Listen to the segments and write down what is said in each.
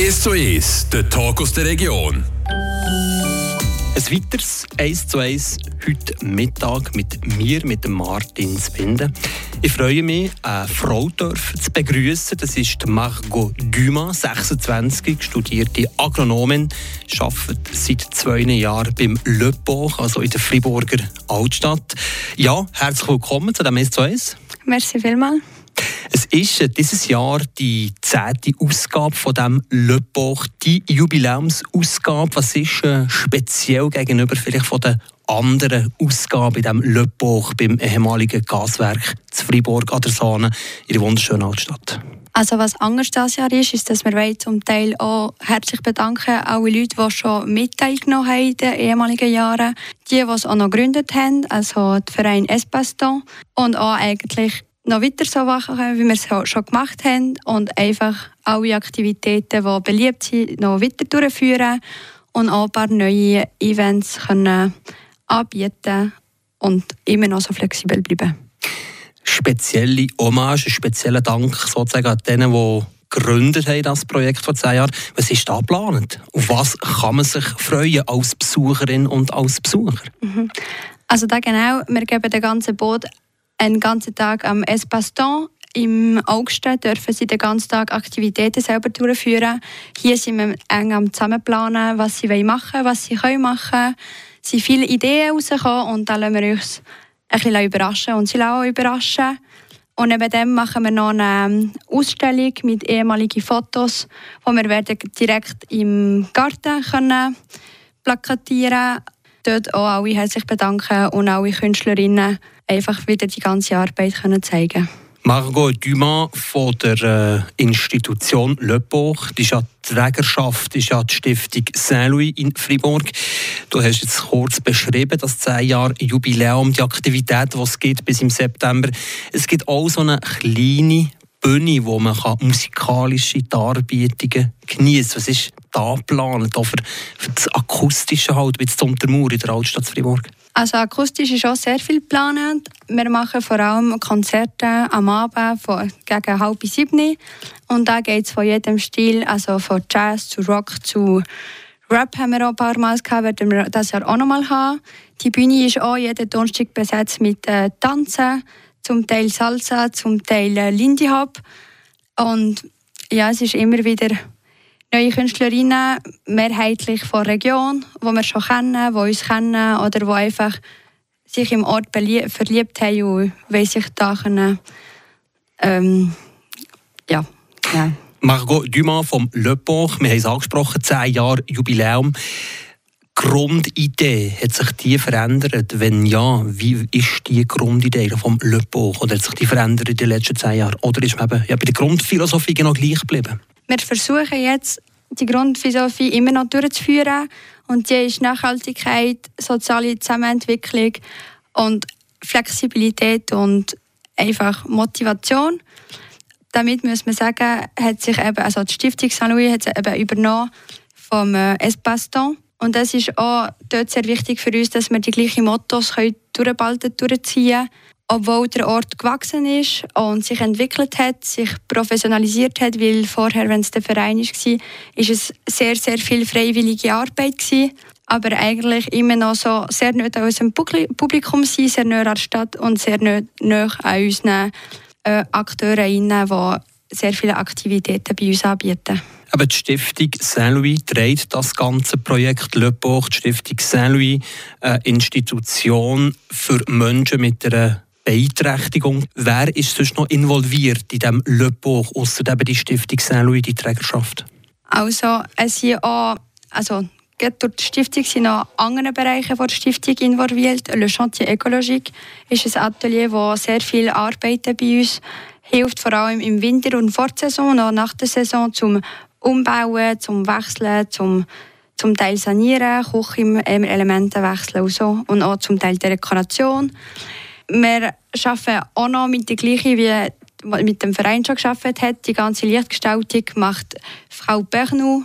1 zu 1, der Talk aus der Region. Ein weiteres 1 zu 1 heute Mittag mit mir, mit dem Martin Spinde. Ich freue mich, eine Frau zu begrüßen. Das ist Margot Dumas, 26, studierte Agronomin, arbeitet seit zwei Jahren beim Le Boch, also in der Friburger Altstadt. Ja, herzlich willkommen zu dem 1 zu 1. Merci vielmals. Es ist dieses Jahr die zehnte Ausgabe von dem Le Boch, die Jubiläumsausgabe. Was ist äh, speziell gegenüber vielleicht von den anderen Ausgaben in dem Le Boch beim ehemaligen Gaswerk zu Fribourg an der Sahne in der wunderschönen Altstadt? Also was anders dieses Jahr ist, ist, dass wir zum Teil auch herzlich bedanken alle Leute, die schon mit teilgenommen haben in den ehemaligen Jahren, die, die es auch noch gegründet haben, also der Verein Espaston und auch eigentlich noch weiter so machen können, wie wir es schon gemacht haben und einfach alle Aktivitäten, die beliebt sind, noch weiter durchführen und auch ein paar neue Events können anbieten und immer noch so flexibel bleiben. Spezielle Hommage, spezieller Dank sozusagen an denen, die gegründet haben, das Projekt vor zehn Jahren. Was ist da geplant? Auf was kann man sich freuen als Besucherin und als Besucher? Mhm. Also da genau, wir geben den ganzen Boot einen ganzen Tag am Espaston. Im August dürfen sie den ganzen Tag Aktivitäten selber durchführen. Hier sind wir eng am Zusammenplanen, was sie machen wollen, was sie machen können. Es sind viele Ideen rausgekommen und dann lassen wir uns ein bisschen überraschen und sie lassen auch überraschen. Und neben dem machen wir noch eine ähm, Ausstellung mit ehemaligen Fotos, die wir werden direkt im Garten können plakatieren Dort auch alle herzlich bedanken und alle Künstlerinnen einfach wieder die ganze Arbeit können zeigen Margot Dumas von der äh, Institution Le Boch, die ist ja die Trägerschaft, ist ja die Stiftung Saint-Louis in Fribourg. Du hast jetzt kurz beschrieben, das 10 Jahre Jubiläum, die Aktivität, die es gibt bis im September. Es gibt auch so eine kleine Bühne, wo man kann musikalische Darbietungen genießen kann. Was ist da geplant, für, für das Akustische halt, wie zum Untermauer in der Altstadt Fribourg? Also akustisch ist auch sehr viel geplant. Wir machen vor allem Konzerte am Abend von, gegen halb sieben. Und da geht es von jedem Stil, also von Jazz zu Rock zu Rap haben wir auch ein paar Mal gehabt, werden wir das Jahr auch noch mal haben. Die Bühne ist auch jeden Donnerstag besetzt mit äh, Tanzen, zum Teil Salsa, zum Teil äh, Lindy Hop. Und ja, es ist immer wieder neue Künstlerinnen, mehrheitlich von Region, die wir schon kennen, die uns kennen oder die einfach sich im Ort verliebt haben und wollen sich da können, ähm, ja, ja. Margot Dumas vom Le Boch, wir haben es angesprochen, 10 Jahre Jubiläum. Grundidee, hat sich die verändert? Wenn ja, wie ist die Grundidee vom Le Boch? Oder hat sich die verändert in den letzten 10 Jahren? Oder ist man eben, ja, bei der Grundphilosophie genau gleich geblieben? Wir versuchen jetzt, die Grundphilosophie immer noch durchzuführen. Und die ist Nachhaltigkeit, soziale Zusammenentwicklung und Flexibilität und einfach Motivation. Damit muss man sagen, hat sich eben, also die Stiftung St. Louis hat eben übernommen vom äh, Espaston. Und das ist auch dort sehr wichtig für uns, dass wir die gleichen Mottos durchbalten, durchziehen können obwohl der Ort gewachsen ist und sich entwickelt hat, sich professionalisiert hat, weil vorher, wenn es der Verein war, ist es sehr, sehr viel freiwillige Arbeit gewesen, aber eigentlich immer noch so sehr nah an unserem Publikum sein, sehr nah an der Stadt und sehr nah an unseren äh, Akteuren, die sehr viele Aktivitäten bei uns anbieten. Aber die Stiftung Saint-Louis trägt das ganze Projekt Le Bourg, die Stiftung Saint-Louis, eine Institution für Menschen mit einer Beeinträchtigung. Wer ist sonst noch involviert in diesem Le Bourg, ausser die Stiftung Saint-Louis, die Trägerschaft? Also, es sind auch, also durch die Stiftung sind auch andere Bereiche der Stiftung involviert. Le Chantier Écologique ist ein Atelier, das sehr viel Arbeiten bei uns hilft, vor allem im Winter und vor der Saison und auch nach der Saison zum Umbauen, zum Wechseln, zum zum Teil sanieren, Küchenelemente wechseln und so und auch zum Teil Dekoration. Wir arbeiten auch noch mit der gleichen, wie mit dem Verein schon gearbeitet hat. Die ganze Lichtgestaltung macht Frau Bernou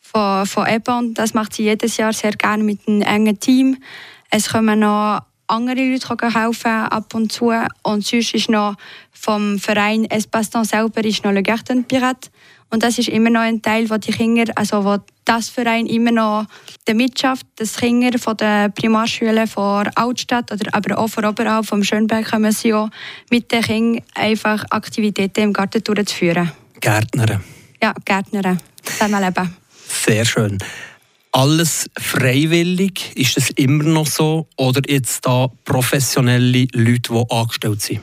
von, von Ebon. Das macht sie jedes Jahr sehr gerne mit einem engen Team. Es kommen noch andere Leute helfen ab und zu. Und sonst ist noch vom Verein Espaston selber ist noch Le Garten Pirate. Und das ist immer noch ein Teil, wo die Kinder, also wo das Verein immer noch der Mitschafft, dass Kinder von den Primarschulen von Altstadt oder aber auch von oberhalb vom Schönberg kommen sie auch mit den Kindern einfach Aktivitäten im Garten durchzuführen. Gärtner. Ja, Gärtner. Zusammenleben. Sehr schön. Alles freiwillig, ist das immer noch so? Oder jetzt da professionelle Leute, die angestellt sind?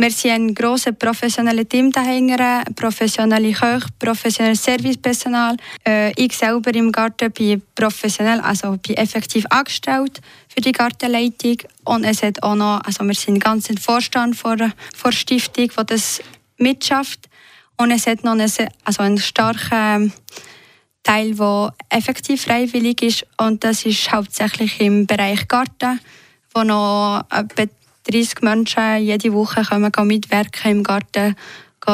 Wir sind ein grosses professionelles Team dahinter, professionelle Köche, professionelles Servicepersonal. Äh, ich selber im Garten bin professionell, also bin effektiv angestellt für die Gartenleitung. Und es hat auch noch, also wir sind ganz im Vorstand vor der Stiftung, die das mitschafft. Und es hat noch einen, also einen starken Teil, der effektiv freiwillig ist. Und das ist hauptsächlich im Bereich Garten, wo noch etwa 30 Menschen jede Woche kommen mitwirken im Garten,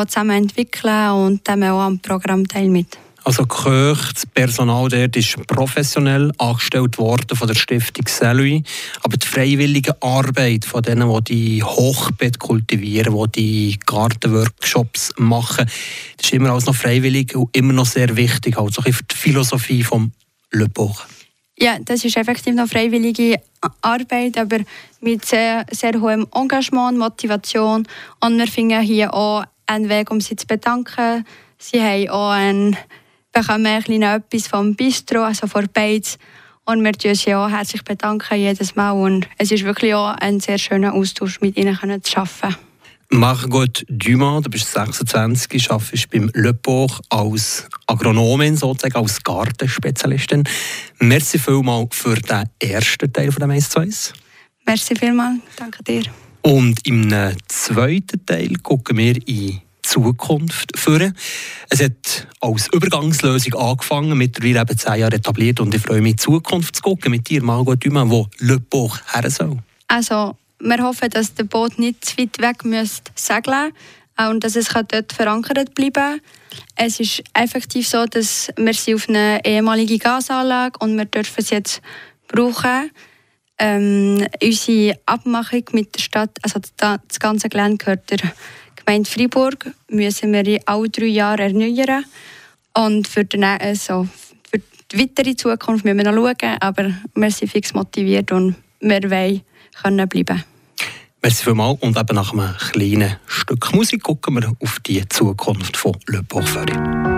zusammen entwickeln und dann auch am Programm teil mit. Also Köch, das Personal dort ist professionell angestellt worden von der Stiftung Saint-Louis, aber die freiwillige Arbeit von denen, die die Hochbeet kultivieren, die die Gartenworkshops machen, das ist immer alles noch freiwillig und immer noch sehr wichtig, also für die Philosophie vom Le Bourg. Ja, das ist effektiv noch freiwillige Arbeit, aber mit sehr, sehr hohem Engagement, Motivation. Und wir finden hier auch einen Weg, um sie zu bedanken. Sie haben auch ein, bekommen ein etwas vom Bistro, also von Beiz. Und wir bedanken sie auch herzlich bedanken jedes Mal. Und es ist wirklich auch ein sehr schöner Austausch, mit ihnen zu arbeiten. Margot Dumas, du bist 26, arbeitest beim Le Port als Agronomin, sozusagen als Gartenspezialistin. Merci vielmals für den ersten Teil von dem 1 zu 1. Merci vielmals, danke dir. Und im zweiten Teil gucken wir in die Zukunft führen. Es hat als Übergangslösung angefangen, mittlerweile eben zehn Jahre etabliert und ich freue mich, in die Zukunft zu gucken mit dir, Margot Dumas, wo Le Port her soll. Also, wir hoffen, dass der Boot nicht zu weit weg müsste segeln und dass es dort verankert bleiben Es ist effektiv so, dass wir sind auf einer ehemaligen Gasanlage und wir dürfen es jetzt brauchen. Ähm, unsere Abmachung mit der Stadt, also das ganze Gelände gehört der Gemeinde Freiburg, müssen wir alle drei Jahre erneuern. Und für die, also für die weitere Zukunft müssen wir noch schauen, aber wir sind fix motiviert und wir wollen können bleiben. Merci vielmals und eben nach einem kleinen Stück Musik gucken wir auf die Zukunft von Le Porphyre.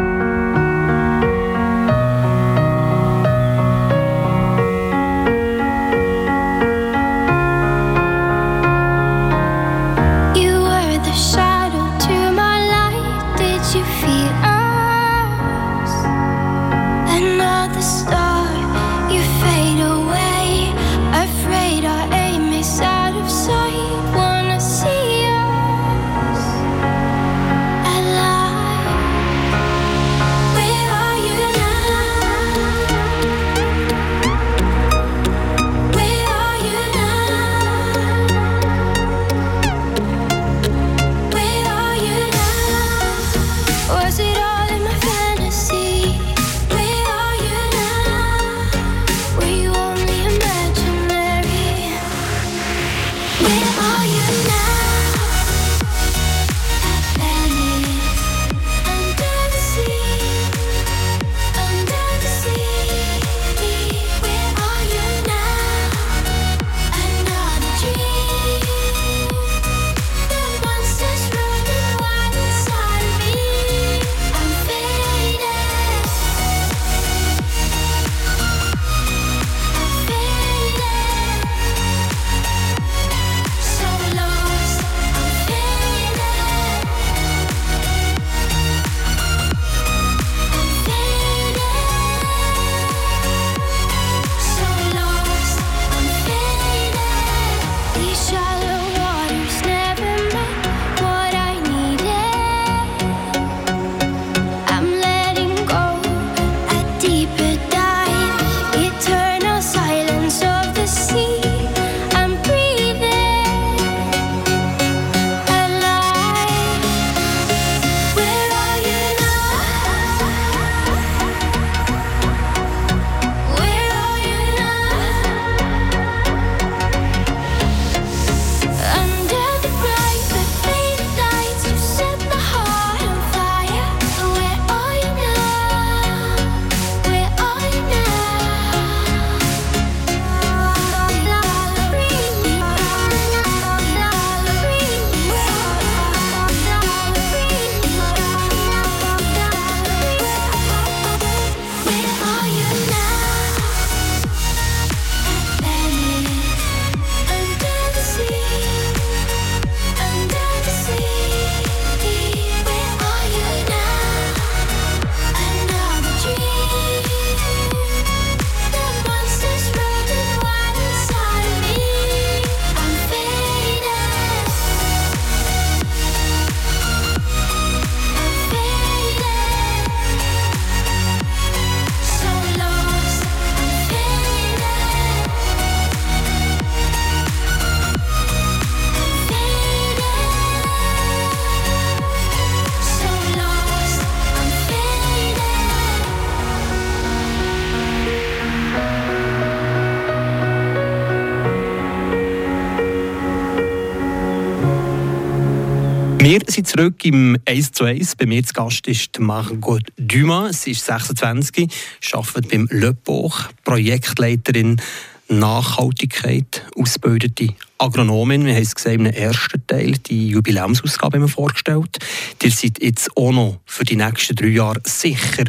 Wir sind zurück im 1 zu 1. Bei mir zu Gast ist Margot Dumas. Sie ist 26, arbeitet beim Löbbuch, Projektleiterin Nachhaltigkeit, ausgebildete Agronomin. Wir haben es gesehen im ersten Teil, die Jubiläumsausgabe haben wir vorgestellt. Ihr seid jetzt auch noch für die nächsten drei Jahre sicher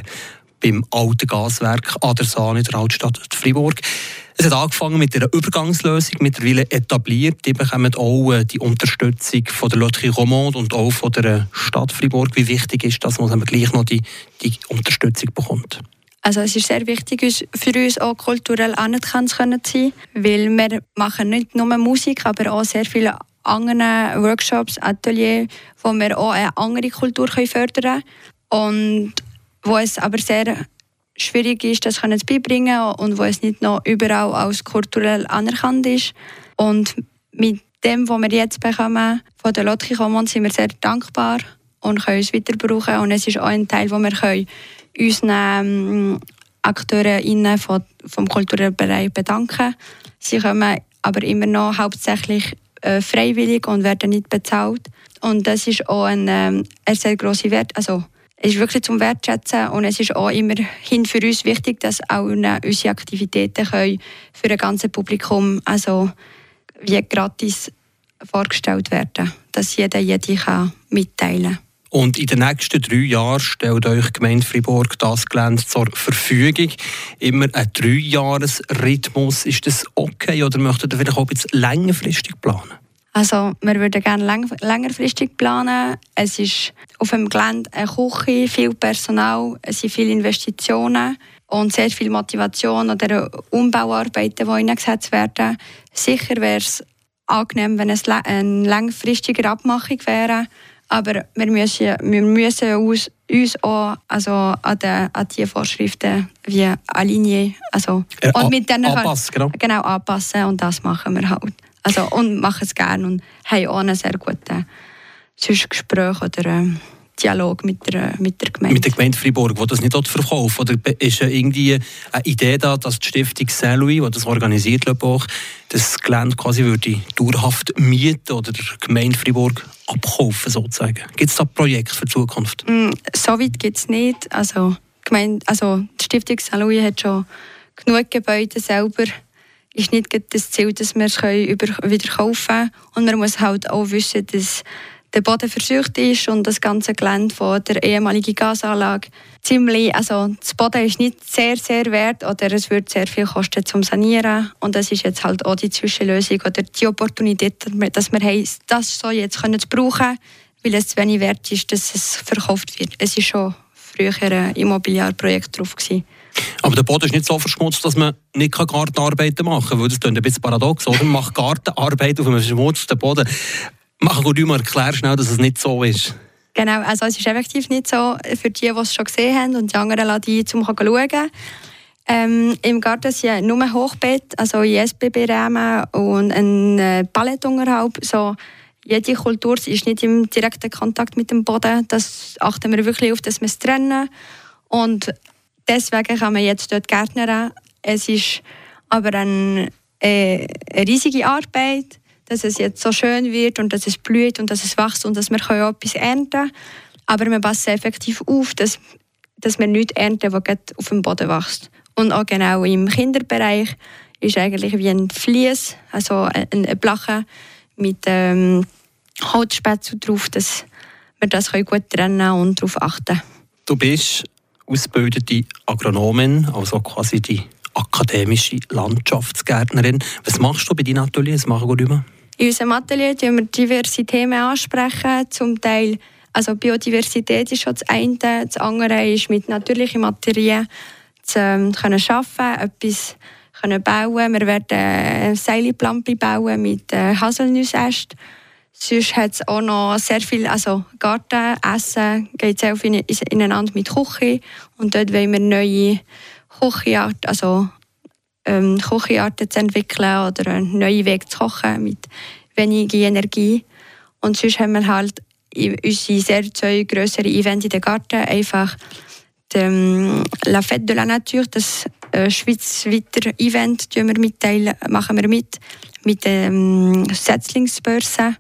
beim alten Gaswerk Adersahn in der Altstadt Fribourg. Es hat angefangen mit einer Übergangslösung, mittlerweile etabliert. Die bekommen auch äh, die Unterstützung von der Loterie Romande und auch von der Stadt Fribourg. Wie wichtig ist das, dass man gleich noch die, die Unterstützung bekommt? Also es ist sehr wichtig für uns auch kulturell anerkannt zu sein, weil wir machen nicht nur Musik, aber auch sehr viele andere Workshops, Ateliers, wo wir auch eine andere Kultur fördern können und wo es aber sehr schwierig ist, das zu beibringen und wo es nicht noch überall als kulturell anerkannt ist. Und mit dem, was wir jetzt bekommen von der Lotki Commons, sind wir sehr dankbar und können es weiter brauchen. Und es ist auch ein Teil, wo wir können unseren ähm, Akteurinnen vom, kulturellen Bereich bedanken. Sie kommen aber immer noch hauptsächlich äh, freiwillig und werden nicht bezahlt. Und das ist auch ein, ähm, ein sehr grosser Wert. Also, es ist wirklich zum Wertschätzen und es ist auch immerhin für uns wichtig, dass auch unsere Aktivitäten können für ein ganzes Publikum also wie gratis vorgestellt werden, dass jeder jede kann mitteilen. Und in den nächsten drei Jahren stellt euch Gemeinde Fribourg das Gelände zur Verfügung. Immer ein Dreijahresrhythmus. Ist das okay oder möchtet ihr vielleicht auch ein bisschen längerfristig planen? Also wir würden gerne längerfristig planen. Es ist auf dem Gelände eine Küche, viel Personal, es sind viele Investitionen und sehr viel Motivation oder Umbauarbeiten, die eingesetzt werden. Sicher wäre es angenehm, wenn es eine langfristige Abmachung wäre, aber wir müssen, wir müssen uns, uns auch also an, die, an die Vorschriften wie alignieren. Also, äh, und mit denen anpassen, genau. genau anpassen und das machen wir halt. Also, und machen es gerne und haben auch einen sehr guten sonst Gespräch oder äh, Dialog mit der, mit der Gemeinde. Mit der Gemeinde Fribourg, die das nicht verkauft Oder ist irgendwie eine Idee da, dass die Stiftung Saint-Louis, die das organisiert, auch, das Gelände quasi würde dauerhaft mieten oder der Gemeinde Fribourg abkaufen sozusagen? Gibt es da Projekte für die Zukunft? Mm, so weit gibt es nicht. Also, Gemeinde, also die Stiftung Saint-Louis hat schon genug Gebäude selber ist nicht das Ziel, dass wir es wieder kaufen können. Und man muss halt auch wissen, dass der Boden versucht ist und das ganze Gelände von der ehemaligen Gasanlage ziemlich, also das Boden ist nicht sehr, sehr wert oder es wird sehr viel kosten zum Sanieren und das ist jetzt halt auch die Zwischenlösung oder die Opportunität, dass wir haben, das so jetzt können brauchen, weil es zu wenig wert ist, dass es verkauft wird. Es ist schon früher ein Immobiliarprojekt drauf gewesen. Aber der Boden ist nicht so verschmutzt, dass man nicht Gartenarbeiten machen kann. Das klingt ein bisschen paradox, oder? Man macht Gartenarbeit auf einem verschmutzten Boden. Mach gut mal erklär schnell, dass es nicht so ist. Genau, also es ist effektiv nicht so. Für die, die es schon gesehen haben und die anderen lassen die zum schauen. Ähm, Im Garten sind nur Hochbett, also ISBB-Rahmen und ein äh, Palettunterhalb. So, jede Kultur ist nicht im direkten Kontakt mit dem Boden. Das achten wir wirklich auf, dass wir es trennen. Und deswegen kann man jetzt dort gärtnern. Es ist aber ein, äh, eine riesige Arbeit, dass es jetzt so schön wird und dass es blüht und dass es wächst und dass wir auch etwas ernten können. Aber wir passen effektiv auf, dass, dass wir nichts ernten, was auf dem Boden wächst. Und auch genau im Kinderbereich ist eigentlich wie ein Vlies, also eine Blache mit ähm, Holzspätzle drauf, dass wir das gut trennen und darauf achten Du bist ausgebildete Agronomin, also quasi die akademische Landschaftsgärtnerin. Was machst du bei deinen Ateliers? Machen wir In unserem Atelier sprechen wir diverse Themen ansprechen, zum Teil also Biodiversität ist schon das eine, das andere ist mit natürlichen Materialien zu ähm, können arbeiten, etwas können bauen. Wir werden äh, Seilplampe bauen mit äh, Haselnussästen Sonst hat es auch noch sehr viel, also Garten, Essen geht sehr viel ineinander mit Küche. Und dort wollen wir neue Küchenarten, also ähm, Küchenarten zu entwickeln oder einen neuen Weg zu kochen mit weniger Energie. Und sonst haben wir halt unsere sehr zwei grössere Events in den Garten, einfach dem La Fête de la Nature, das äh, schweizweiter Event, wir mitteilen, machen wir mit, mit der ähm, Setzlingsbörse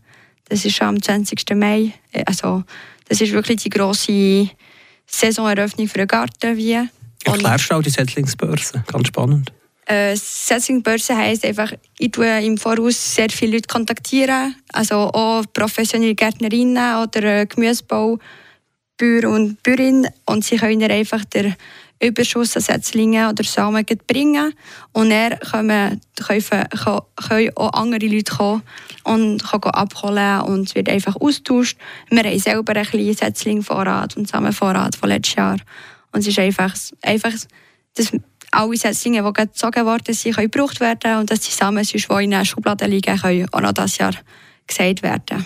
Das ist schon am 20. Mai. Äh, also, das ist wirklich die grosse Saisoneröffnung für den Garten. Wie. Erklärst du auch die Setzlingsbörse? Ganz spannend. Äh, Setzingbörse heisst einfach, ich tue im Voraus sehr viele Leute kontaktieren, also auch professionelle Gärtnerinnen oder Gemüsebau, Bauer und Bäuerinnen und sie können einfach den Überschuss an Setzlingen oder Samen bringen und dann können, können, können auch andere Leute kommen und können abholen und es wird einfach austauscht. Wir haben selber ein kleinen Setzlingvorrat und Samenvorrat von letztes Jahr und es ist einfach, einfach das alle Setzlinge, die gezogen worden sind, können gebraucht werden und dass die Samen, die in der Schublade liegen, können auch noch dieses Jahr gesät werden.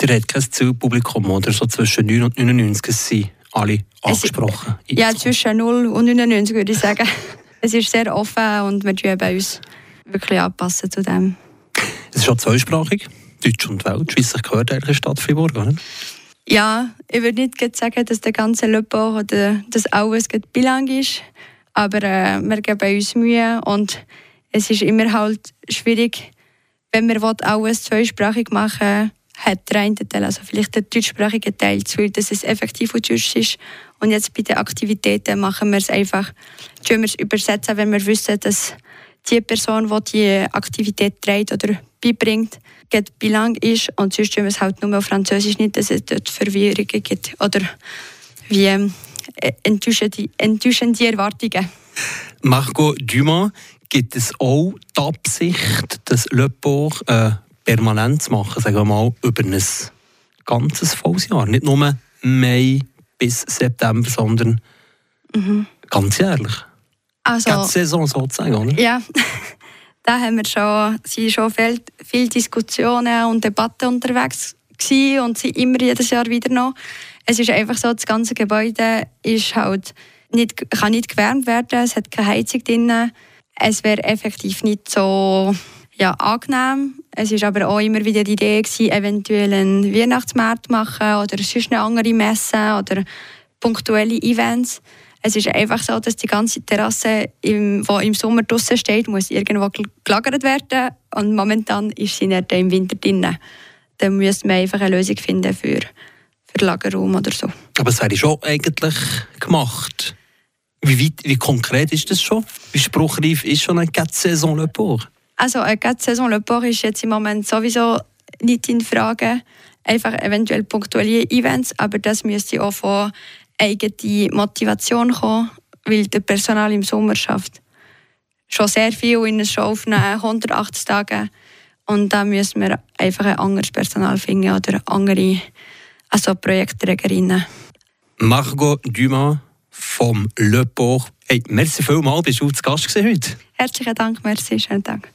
Der hat kein Zielpublikum, oder? So zwischen 9 und 99 sind alle angesprochen. Es, ja, zwischen 0 und 99 würde ich sagen. es ist sehr offen und wir tun bei uns wirklich anpassen zu dem. Es ist schon zweisprachig, Deutsch und Weltschweizerlich gehört eigentlich Stadt Fribourg, oder? Ja, ich würde nicht sagen, dass der ganze Löppach oder das alles bilang ist. Aber äh, wir geben uns Mühe und es ist immer halt schwierig, wenn wir alles zweisprachig machen hat der eine Teil, also vielleicht der deutschsprachige Teil, zu dass es effektiv auf Deutsch ist. Und jetzt bei den Aktivitäten machen wir es einfach, wir es übersetzen, wenn wir wissen, dass die Person, die die Aktivität trägt oder beibringt, bilang ist. Und sonst tun wir es halt nur auf Französisch nicht, dass es dort Verwirrungen gibt. Oder wie ähm, äh, enttäuschende, Erwartungen. Margot Dumas, gibt es auch die Absicht, das Le Port äh, permanent zu machen, sagen wir mal, über ein ganzes volles Jahr? Nicht nur Mai bis September, sondern mhm. ganz jährlich? Also, die Saison sozusagen, oder? Ja, da haben wir schon, sind schon viel, viele Diskussionen und Debatten unterwegs und sind immer jedes Jahr wieder noch. Es ist einfach so, das ganze Gebäude ist halt nicht, kann nicht gewärmt werden, es hat keine Heizung drin. Es wäre effektiv nicht so ja, angenehm. Es war aber auch immer wieder die Idee, gewesen, eventuell einen Weihnachtsmarkt zu machen oder sonst eine andere Messe oder punktuelle Events. Es ist einfach so, dass die ganze Terrasse, die im Sommer draußen steht, muss irgendwo gelagert werden und momentan ist sie nicht im Winter drin. Dann müssen wir einfach eine Lösung finden für für Lagerraum oder so. Aber es wäre schon eigentlich gemacht. Wie, weit, wie konkret ist das schon? Wie spruchreif ist schon eine Saison Le Port? Also eine Saison Le Port ist jetzt im Moment sowieso nicht in Frage. Einfach eventuell punktuelle Events, aber das müsste auch von eigener Motivation kommen, weil das Personal im Sommer schafft schon sehr viel in einer Show aufnehmen, 180 Tage. Und da müssen wir einfach ein anderes Personal finden oder andere also Projektträgerinnen. Margot Dumas vom Le Port. Hey, merci vielmals, bist du zu Gast heute. Herzlichen Dank, merci, schönen Tag.